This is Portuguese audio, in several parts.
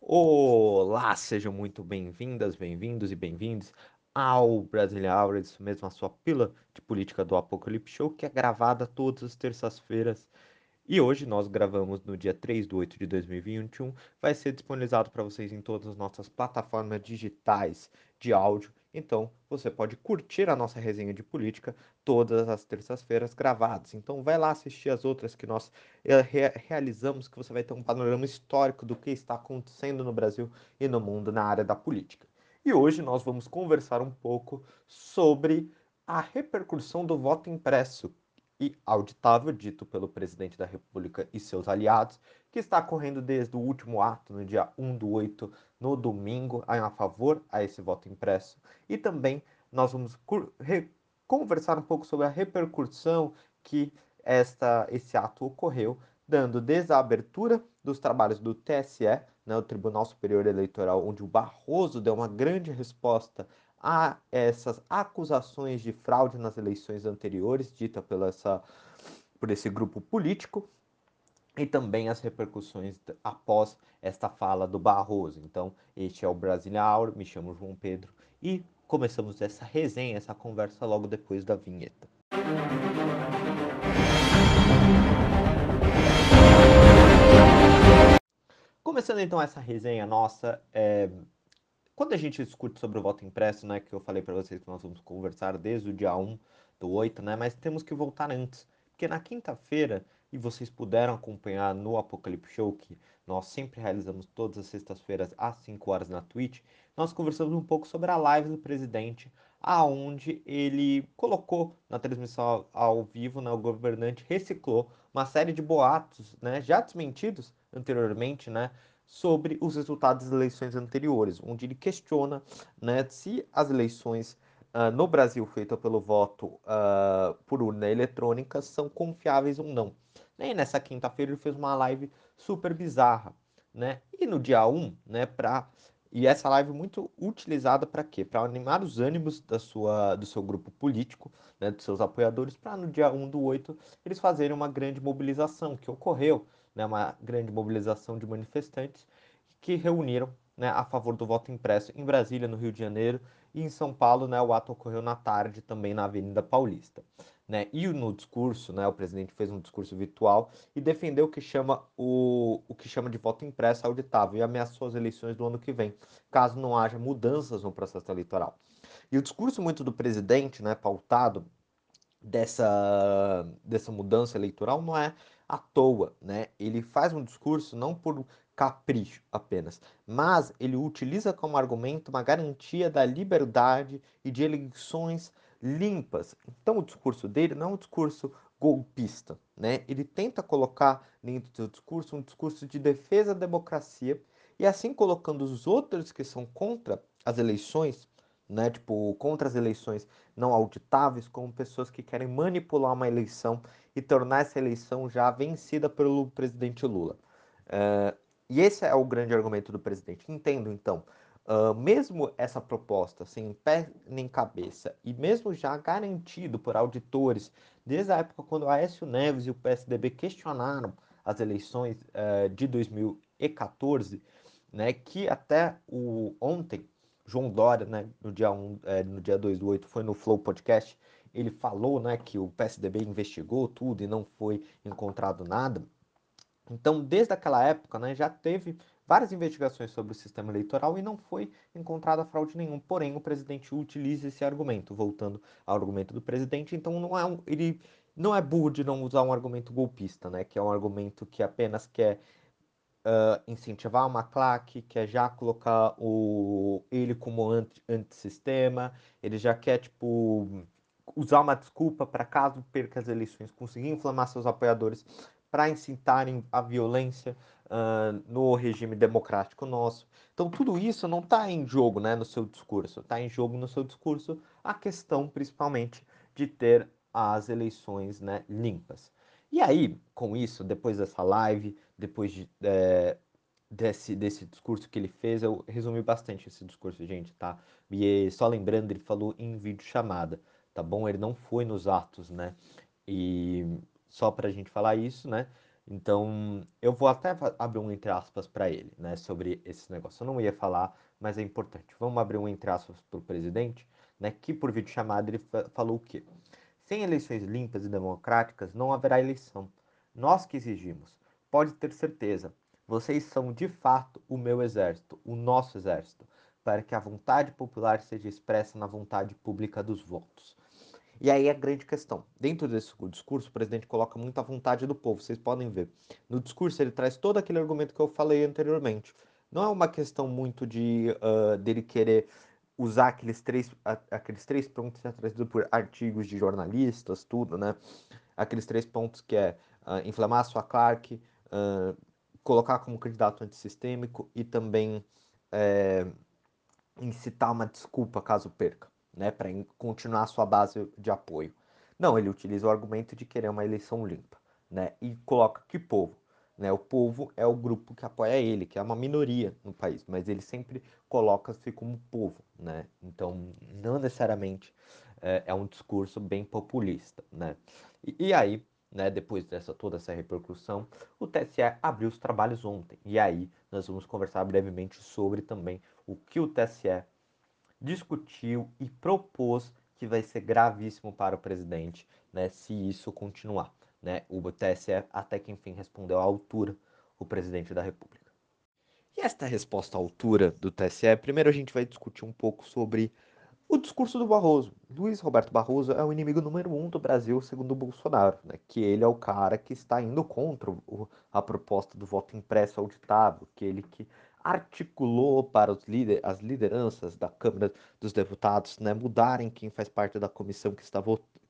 Olá, sejam muito bem-vindas, bem-vindos e bem-vindos ao Brasília Hour, isso mesmo, a sua pila de política do Apocalipse Show, que é gravada todas as terças-feiras. E hoje nós gravamos no dia 3 de 8 de 2021. Vai ser disponibilizado para vocês em todas as nossas plataformas digitais de áudio. Então você pode curtir a nossa resenha de política todas as terças-feiras gravadas. Então vai lá assistir as outras que nós eh, re realizamos, que você vai ter um panorama histórico do que está acontecendo no Brasil e no mundo na área da política. E hoje nós vamos conversar um pouco sobre a repercussão do voto impresso e auditável dito pelo presidente da República e seus aliados, que está correndo desde o último ato, no dia 1 do 8, no domingo, a favor a esse voto impresso. E também nós vamos conversar um pouco sobre a repercussão que esta, esse ato ocorreu, dando desde a abertura dos trabalhos do TSE, né, o Tribunal Superior Eleitoral, onde o Barroso deu uma grande resposta a essas acusações de fraude nas eleições anteriores, dita pela essa, por esse grupo político, e também as repercussões após esta fala do Barroso. Então, este é o Brasília Auro, me chamo João Pedro e começamos essa resenha, essa conversa logo depois da vinheta. Começando então essa resenha nossa, é, quando a gente discute sobre o voto impresso, né, que eu falei para vocês que nós vamos conversar desde o dia 1 do 8, né, mas temos que voltar antes, porque na quinta-feira, e vocês puderam acompanhar no Apocalipse Show, que nós sempre realizamos todas as sextas-feiras às 5 horas na Twitch, nós conversamos um pouco sobre a live do presidente, aonde ele colocou na transmissão ao vivo, né, o governante reciclou uma série de boatos, né, já desmentidos anteriormente, né, sobre os resultados das eleições anteriores, onde ele questiona né, se as eleições uh, no Brasil feitas pelo voto uh, por urna eletrônica são confiáveis ou não. E nessa quinta-feira ele fez uma live super bizarra, né? E no dia 1, né, para e essa live muito utilizada para quê? Para animar os ânimos da sua, do seu grupo político, né, dos seus apoiadores, para no dia 1 do 8 eles fazerem uma grande mobilização que ocorreu né, uma grande mobilização de manifestantes que reuniram né, a favor do voto impresso em Brasília, no Rio de Janeiro, e em São Paulo, né, o ato ocorreu na tarde também na Avenida Paulista. Né? E no discurso, né, o presidente fez um discurso virtual e defendeu o que chama, o, o que chama de voto impresso auditável e ameaçou as eleições do ano que vem, caso não haja mudanças no processo eleitoral. E o discurso muito do presidente, né, pautado dessa, dessa mudança eleitoral, não é à toa, né? Ele faz um discurso não por capricho apenas, mas ele utiliza como argumento uma garantia da liberdade e de eleições limpas. Então o discurso dele não é um discurso golpista, né? Ele tenta colocar dentro do seu discurso um discurso de defesa da democracia e assim colocando os outros que são contra as eleições né, tipo, contra as eleições não auditáveis, como pessoas que querem manipular uma eleição e tornar essa eleição já vencida pelo presidente Lula. Uh, e esse é o grande argumento do presidente. Entendo, então, uh, mesmo essa proposta sem pé nem cabeça, e mesmo já garantido por auditores, desde a época quando Aécio Neves e o PSDB questionaram as eleições uh, de 2014, né, que até o ontem João Dória, né, no dia 1, é, no dia 2 do 8, foi no Flow Podcast, ele falou, né, que o PSDB investigou tudo e não foi encontrado nada. Então, desde aquela época, né, já teve várias investigações sobre o sistema eleitoral e não foi encontrada fraude nenhuma. Porém, o presidente utiliza esse argumento, voltando ao argumento do presidente. Então, não é um, ele não é burro de não usar um argumento golpista, né, que é um argumento que apenas quer uh, incentivar uma claque, quer já colocar o, ele como anti, antissistema, ele já quer, tipo, usar uma desculpa para caso perca as eleições, conseguir inflamar seus apoiadores para incitarem a violência uh, no regime democrático nosso. Então, tudo isso não está em jogo né, no seu discurso, está em jogo no seu discurso a questão, principalmente, de ter as eleições né, limpas. E aí, com isso, depois dessa live, depois de, é, desse, desse discurso que ele fez, eu resumi bastante esse discurso, gente, tá? E só lembrando, ele falou em vídeo chamada, tá bom? Ele não foi nos atos, né? E só pra gente falar isso, né? Então, eu vou até abrir um entre aspas para ele, né, sobre esse negócio. Eu não ia falar, mas é importante. Vamos abrir um entre aspas para o presidente, né, que por vídeo chamado ele falou o quê? Sem eleições limpas e democráticas, não haverá eleição. Nós que exigimos. Pode ter certeza, vocês são de fato o meu exército, o nosso exército, para que a vontade popular seja expressa na vontade pública dos votos. E aí a grande questão. Dentro desse discurso, o presidente coloca muita vontade do povo, vocês podem ver. No discurso, ele traz todo aquele argumento que eu falei anteriormente. Não é uma questão muito de uh, dele querer usar aqueles três, aqueles três pontos trazidos por artigos de jornalistas, tudo, né? Aqueles três pontos que é uh, inflamar a sua Clark, uh, colocar como candidato antissistêmico e também é, incitar uma desculpa caso perca né, para continuar sua base de apoio. Não, ele utiliza o argumento de querer uma eleição limpa, né, e coloca que povo, né, o povo é o grupo que apoia ele, que é uma minoria no país, mas ele sempre coloca-se como povo, né, então não necessariamente é, é um discurso bem populista, né, e, e aí né, depois dessa toda essa repercussão, o TSE abriu os trabalhos ontem. E aí nós vamos conversar brevemente sobre também o que o TSE discutiu e propôs que vai ser gravíssimo para o presidente, né, se isso continuar, né? O TSE até que enfim respondeu à altura o presidente da República. E esta resposta à altura do TSE, primeiro a gente vai discutir um pouco sobre o discurso do Barroso. Luiz Roberto Barroso é o inimigo número um do Brasil, segundo o Bolsonaro, né? que ele é o cara que está indo contra o, a proposta do voto impresso auditável, que ele que articulou para os líder, as lideranças da Câmara dos Deputados né, mudarem quem faz parte da comissão que está,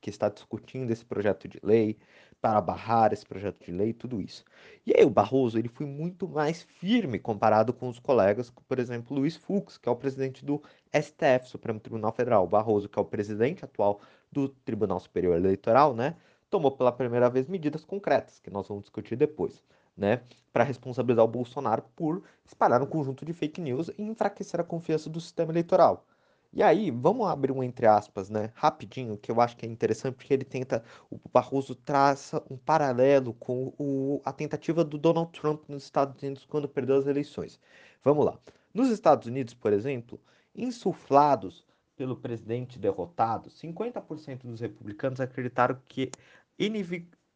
que está discutindo esse projeto de lei, para barrar esse projeto de lei, tudo isso. E aí o Barroso ele foi muito mais firme comparado com os colegas, por exemplo, Luiz Fux, que é o presidente do STF, Supremo Tribunal Federal. O Barroso, que é o presidente atual do Tribunal Superior Eleitoral, né, tomou pela primeira vez medidas concretas, que nós vamos discutir depois né, para responsabilizar o Bolsonaro por espalhar um conjunto de fake news e enfraquecer a confiança do sistema eleitoral. E aí, vamos abrir um entre aspas, né, rapidinho, que eu acho que é interessante, porque ele tenta, o Barroso traça um paralelo com o, a tentativa do Donald Trump nos Estados Unidos quando perdeu as eleições. Vamos lá. Nos Estados Unidos, por exemplo, insuflados pelo presidente derrotado, 50% dos republicanos acreditaram que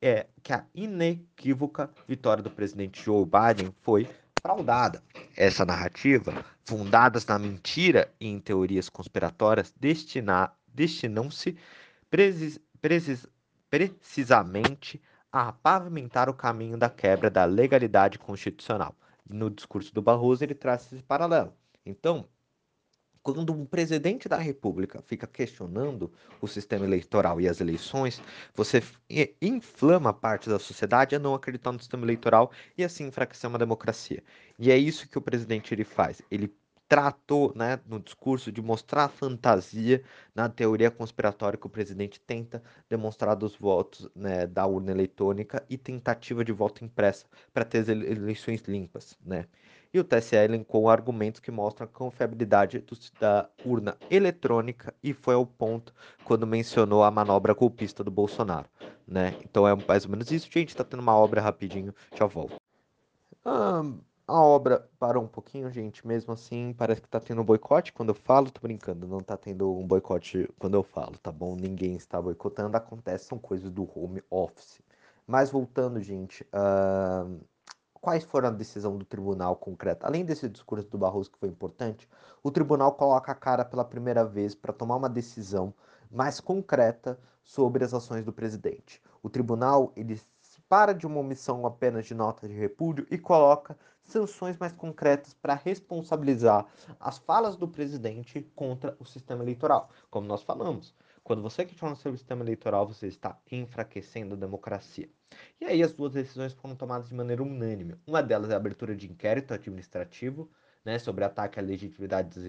é que a inequívoca vitória do presidente Joe Biden foi fraudada. Essa narrativa, fundadas na mentira e em teorias conspiratórias, destinam-se precis, precis, precisamente a pavimentar o caminho da quebra da legalidade constitucional. No discurso do Barroso, ele traz esse paralelo. Então, quando um presidente da República fica questionando o sistema eleitoral e as eleições, você inflama parte da sociedade a não acreditar no sistema eleitoral e assim enfraquecer uma democracia. E é isso que o presidente ele faz. Ele tratou, né, no discurso de mostrar a fantasia na teoria conspiratória que o presidente tenta demonstrar dos votos né, da urna eletrônica e tentativa de voto impressa para ter eleições limpas, né? E o TSE elencou argumentos que mostram a confiabilidade da urna eletrônica e foi ao ponto quando mencionou a manobra golpista do Bolsonaro, né? Então é mais ou menos isso, gente. Tá tendo uma obra rapidinho, já volto. A obra parou um pouquinho, gente. Mesmo assim, parece que tá tendo um boicote quando eu falo. Tô brincando, não tá tendo um boicote quando eu falo, tá bom? Ninguém está boicotando. Acontece, são coisas do home office. Mas voltando, gente. Uh quais foram a decisão do tribunal concreta? Além desse discurso do Barroso que foi importante, o tribunal coloca a cara pela primeira vez para tomar uma decisão mais concreta sobre as ações do presidente. O tribunal ele para de uma omissão apenas de nota de repúdio e coloca sanções mais concretas para responsabilizar as falas do presidente contra o sistema eleitoral, como nós falamos. Quando você questiona seu sistema eleitoral, você está enfraquecendo a democracia. E aí as duas decisões foram tomadas de maneira unânime. Uma delas é a abertura de inquérito administrativo, né, sobre ataque à legitimidade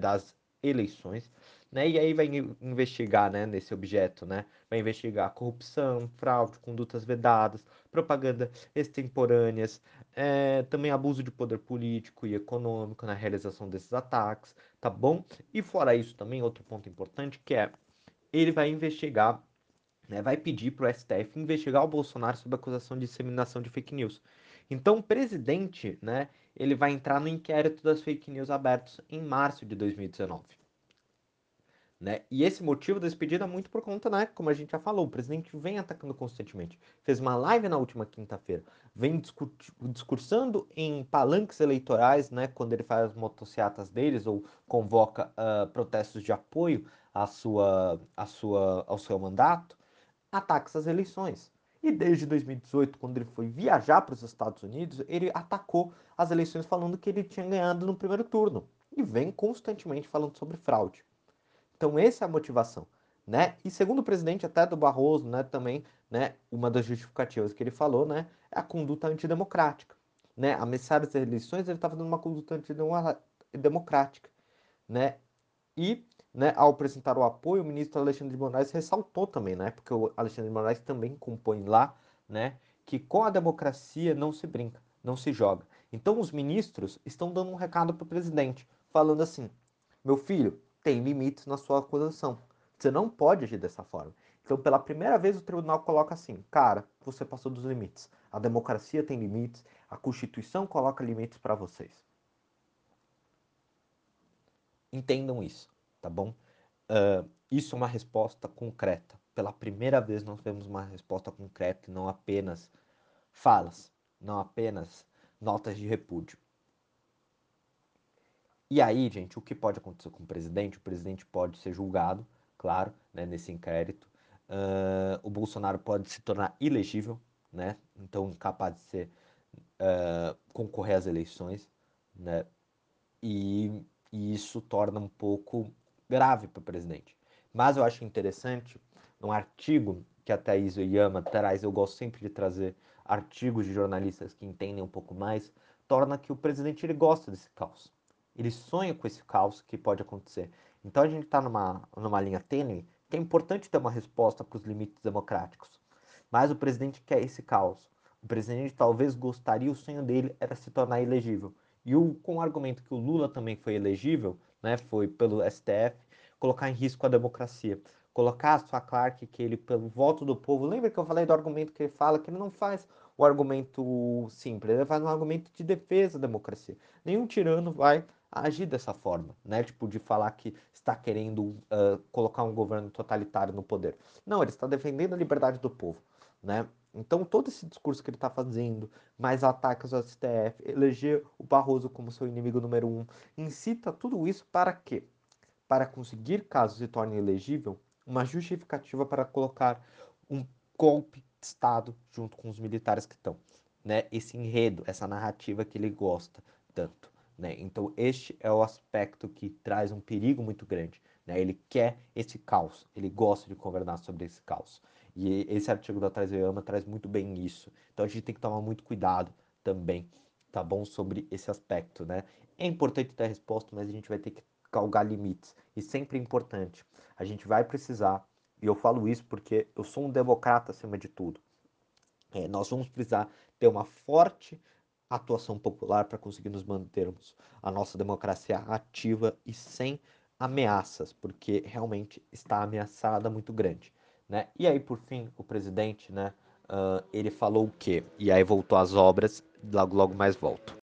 das eleições, né, e aí vai investigar, né, nesse objeto, né, vai investigar corrupção, fraude, condutas vedadas, propaganda extemporâneas, é, também abuso de poder político e econômico na realização desses ataques, tá bom? E fora isso também outro ponto importante que é ele vai investigar né, vai pedir para o STF investigar o Bolsonaro sob acusação de disseminação de fake news. Então, o presidente, né, ele vai entrar no inquérito das fake news abertos em março de 2019. Né? E esse motivo desse pedido é muito por conta, né? Como a gente já falou, o presidente vem atacando constantemente. Fez uma live na última quinta-feira, vem discursando em palanques eleitorais, né? Quando ele faz as motocicletas deles ou convoca uh, protestos de apoio à sua, à sua, ao seu mandato, ataca essas eleições. E desde 2018, quando ele foi viajar para os Estados Unidos, ele atacou as eleições falando que ele tinha ganhado no primeiro turno. E vem constantemente falando sobre fraude. Então, essa é a motivação. Né? E segundo o presidente até do Barroso, né, também, né, uma das justificativas que ele falou, né, é a conduta antidemocrática, né? Ameaçar as eleições, ele estava dando uma conduta antidemocrática, né? E, né, ao apresentar o apoio, o ministro Alexandre de Moraes ressaltou também, né, porque o Alexandre de Moraes também compõe lá, né, que com a democracia não se brinca, não se joga. Então os ministros estão dando um recado para o presidente, falando assim: "Meu filho, tem limites na sua acusação. Você não pode agir dessa forma. Então, pela primeira vez, o tribunal coloca assim: cara, você passou dos limites. A democracia tem limites, a Constituição coloca limites para vocês. Entendam isso, tá bom? Uh, isso é uma resposta concreta. Pela primeira vez, nós temos uma resposta concreta não apenas falas, não apenas notas de repúdio. E aí, gente, o que pode acontecer com o presidente? O presidente pode ser julgado, claro, né, nesse inquérito. Uh, o Bolsonaro pode se tornar elegível, né? Então, incapaz de ser uh, concorrer às eleições, né? E, e isso torna um pouco grave para o presidente. Mas eu acho interessante, num artigo que a Thaís Oyama traz, eu gosto sempre de trazer artigos de jornalistas que entendem um pouco mais, torna que o presidente ele gosta desse caos ele sonha com esse caos que pode acontecer. Então a gente está numa, numa linha tênue que é importante ter uma resposta para os limites democráticos. Mas o presidente quer esse caos. O presidente talvez gostaria, o sonho dele era se tornar elegível. E o, com o argumento que o Lula também foi elegível, né, foi pelo STF, colocar em risco a democracia. Colocar a sua Clark, que ele, pelo voto do povo, lembra que eu falei do argumento que ele fala, que ele não faz o argumento simples, ele faz um argumento de defesa da democracia. Nenhum tirano vai agir dessa forma, né? Tipo, de falar que está querendo uh, colocar um governo totalitário no poder. Não, ele está defendendo a liberdade do povo, né? Então, todo esse discurso que ele está fazendo, mais ataques ao STF, eleger o Barroso como seu inimigo número um, incita tudo isso para quê? Para conseguir, caso se torne elegível, uma justificativa para colocar um golpe de Estado junto com os militares que estão. Né? Esse enredo, essa narrativa que ele gosta tanto. Né? Então, este é o aspecto que traz um perigo muito grande. Né? Ele quer esse caos, ele gosta de governar sobre esse caos. E esse artigo da Traizeama traz muito bem isso. Então, a gente tem que tomar muito cuidado também, tá bom? Sobre esse aspecto, né? É importante ter resposta, mas a gente vai ter que galgar limites. E sempre é importante. A gente vai precisar, e eu falo isso porque eu sou um democrata acima de tudo. É, nós vamos precisar ter uma forte atuação popular para conseguir nos mantermos a nossa democracia ativa e sem ameaças, porque realmente está ameaçada muito grande. Né? E aí, por fim, o presidente, né, uh, ele falou o quê? E aí voltou às obras, logo, logo mais volto.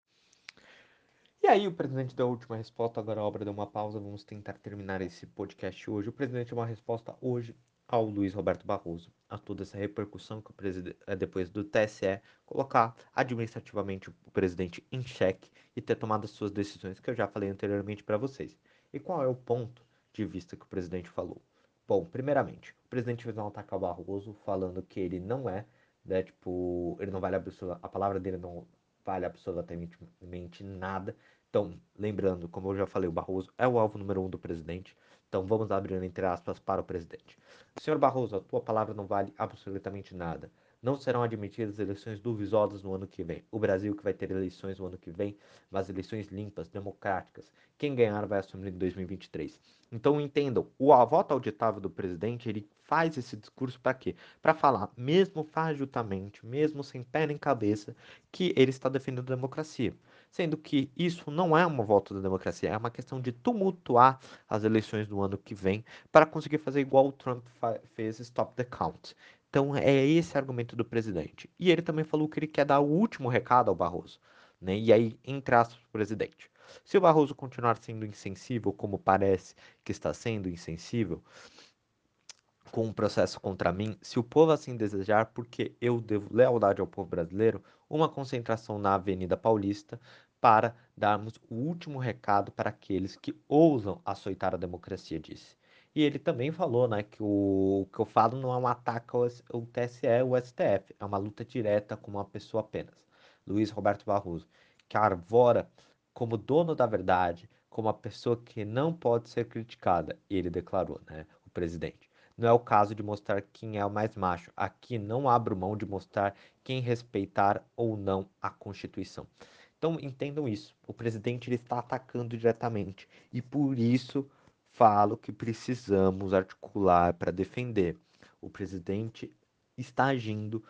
E aí o presidente deu a última resposta, agora a obra deu uma pausa, vamos tentar terminar esse podcast hoje. O presidente deu uma resposta hoje ao Luiz Roberto Barroso, a toda essa repercussão que o presidente, eh, depois do TSE colocar administrativamente o presidente em xeque e ter tomado as suas decisões que eu já falei anteriormente para vocês. E qual é o ponto de vista que o presidente falou? Bom, primeiramente, o presidente fez um ataque ao Barroso falando que ele não é, né, tipo, ele não vale a palavra dele não vale absolutamente nada. Então, lembrando, como eu já falei, o Barroso é o alvo número um do presidente. Então vamos abrir entre aspas para o presidente. Senhor Barroso, a tua palavra não vale absolutamente nada. Não serão admitidas eleições duvidosas no ano que vem. O Brasil que vai ter eleições no ano que vem, mas eleições limpas, democráticas. Quem ganhar vai assumir em 2023. Então entendam, o voto auditável do presidente, ele faz esse discurso para quê? Para falar, mesmo fajuntamente, mesmo sem pé nem cabeça, que ele está defendendo a democracia. Sendo que isso não é uma volta da democracia, é uma questão de tumultuar as eleições do ano que vem para conseguir fazer igual o Trump fez Stop the Count. Então é esse argumento do presidente. E ele também falou que ele quer dar o último recado ao Barroso. Né? E aí, entre aspas, presidente. Se o Barroso continuar sendo insensível, como parece que está sendo insensível, com um processo contra mim, se o povo assim desejar, porque eu devo lealdade ao povo brasileiro, uma concentração na Avenida Paulista para darmos o último recado para aqueles que ousam açoitar a democracia, disse. E ele também falou né, que o, o que eu falo não é um ataque ao, ao TSE ou STF, é uma luta direta com uma pessoa apenas. Luiz Roberto Barroso, que arvora como dono da verdade, como a pessoa que não pode ser criticada, ele declarou, né, o presidente. Não é o caso de mostrar quem é o mais macho. Aqui não abro mão de mostrar quem respeitar ou não a Constituição. Então entendam isso. O presidente ele está atacando diretamente e por isso falo que precisamos articular para defender. O presidente está agindo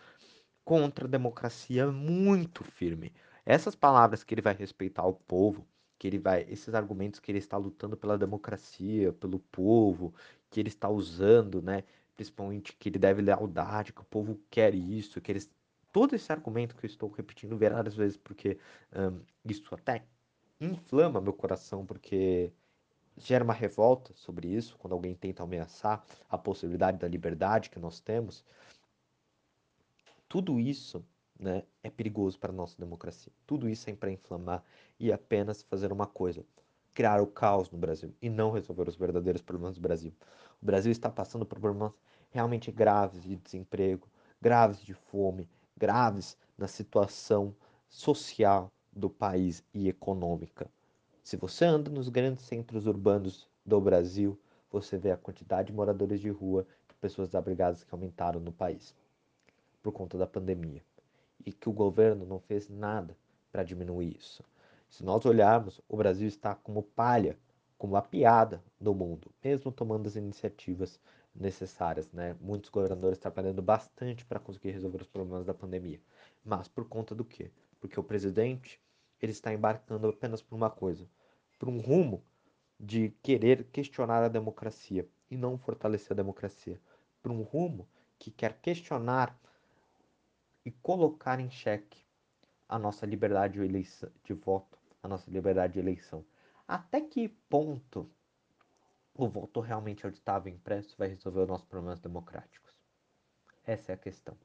contra a democracia muito firme. Essas palavras que ele vai respeitar o povo, que ele vai, esses argumentos que ele está lutando pela democracia, pelo povo, que ele está usando, né? Principalmente que ele deve lealdade, que o povo quer isso, que eles todo esse argumento que eu estou repetindo várias vezes, porque um, isso até inflama meu coração, porque gera uma revolta sobre isso, quando alguém tenta ameaçar a possibilidade da liberdade que nós temos. Tudo isso né, é perigoso para a nossa democracia. Tudo isso é para inflamar e apenas fazer uma coisa: criar o caos no Brasil e não resolver os verdadeiros problemas do Brasil. O Brasil está passando por problemas realmente graves de desemprego, graves de fome, graves na situação social do país e econômica. Se você anda nos grandes centros urbanos do Brasil, você vê a quantidade de moradores de rua, de pessoas desabrigadas que aumentaram no país por conta da pandemia e que o governo não fez nada para diminuir isso. Se nós olharmos, o Brasil está como palha, como a piada do mundo, mesmo tomando as iniciativas necessárias, né? Muitos governadores trabalhando bastante para conseguir resolver os problemas da pandemia. Mas por conta do quê? Porque o presidente, ele está embarcando apenas por uma coisa, por um rumo de querer questionar a democracia e não fortalecer a democracia, por um rumo que quer questionar e colocar em xeque a nossa liberdade de voto, a nossa liberdade de eleição. Até que ponto o voto realmente auditável impresso vai resolver os nossos problemas democráticos? Essa é a questão.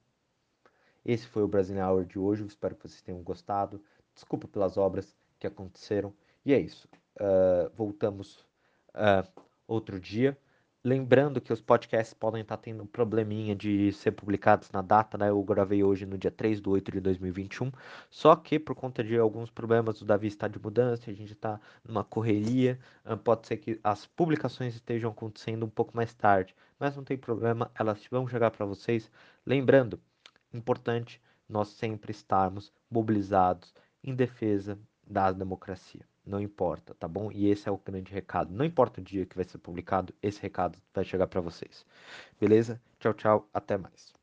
Esse foi o Brasil Hour de hoje. Espero que vocês tenham gostado. Desculpa pelas obras que aconteceram. E é isso. Uh, voltamos uh, outro dia. Lembrando que os podcasts podem estar tendo um probleminha de ser publicados na data, né? Eu gravei hoje no dia 3 de 8 de 2021. Só que por conta de alguns problemas, o Davi está de mudança, a gente está numa correria. Pode ser que as publicações estejam acontecendo um pouco mais tarde, mas não tem problema, elas vão chegar para vocês. Lembrando, importante nós sempre estarmos mobilizados em defesa da democracia não importa, tá bom? E esse é o grande recado. Não importa o dia que vai ser publicado, esse recado vai chegar para vocês. Beleza? Tchau, tchau, até mais.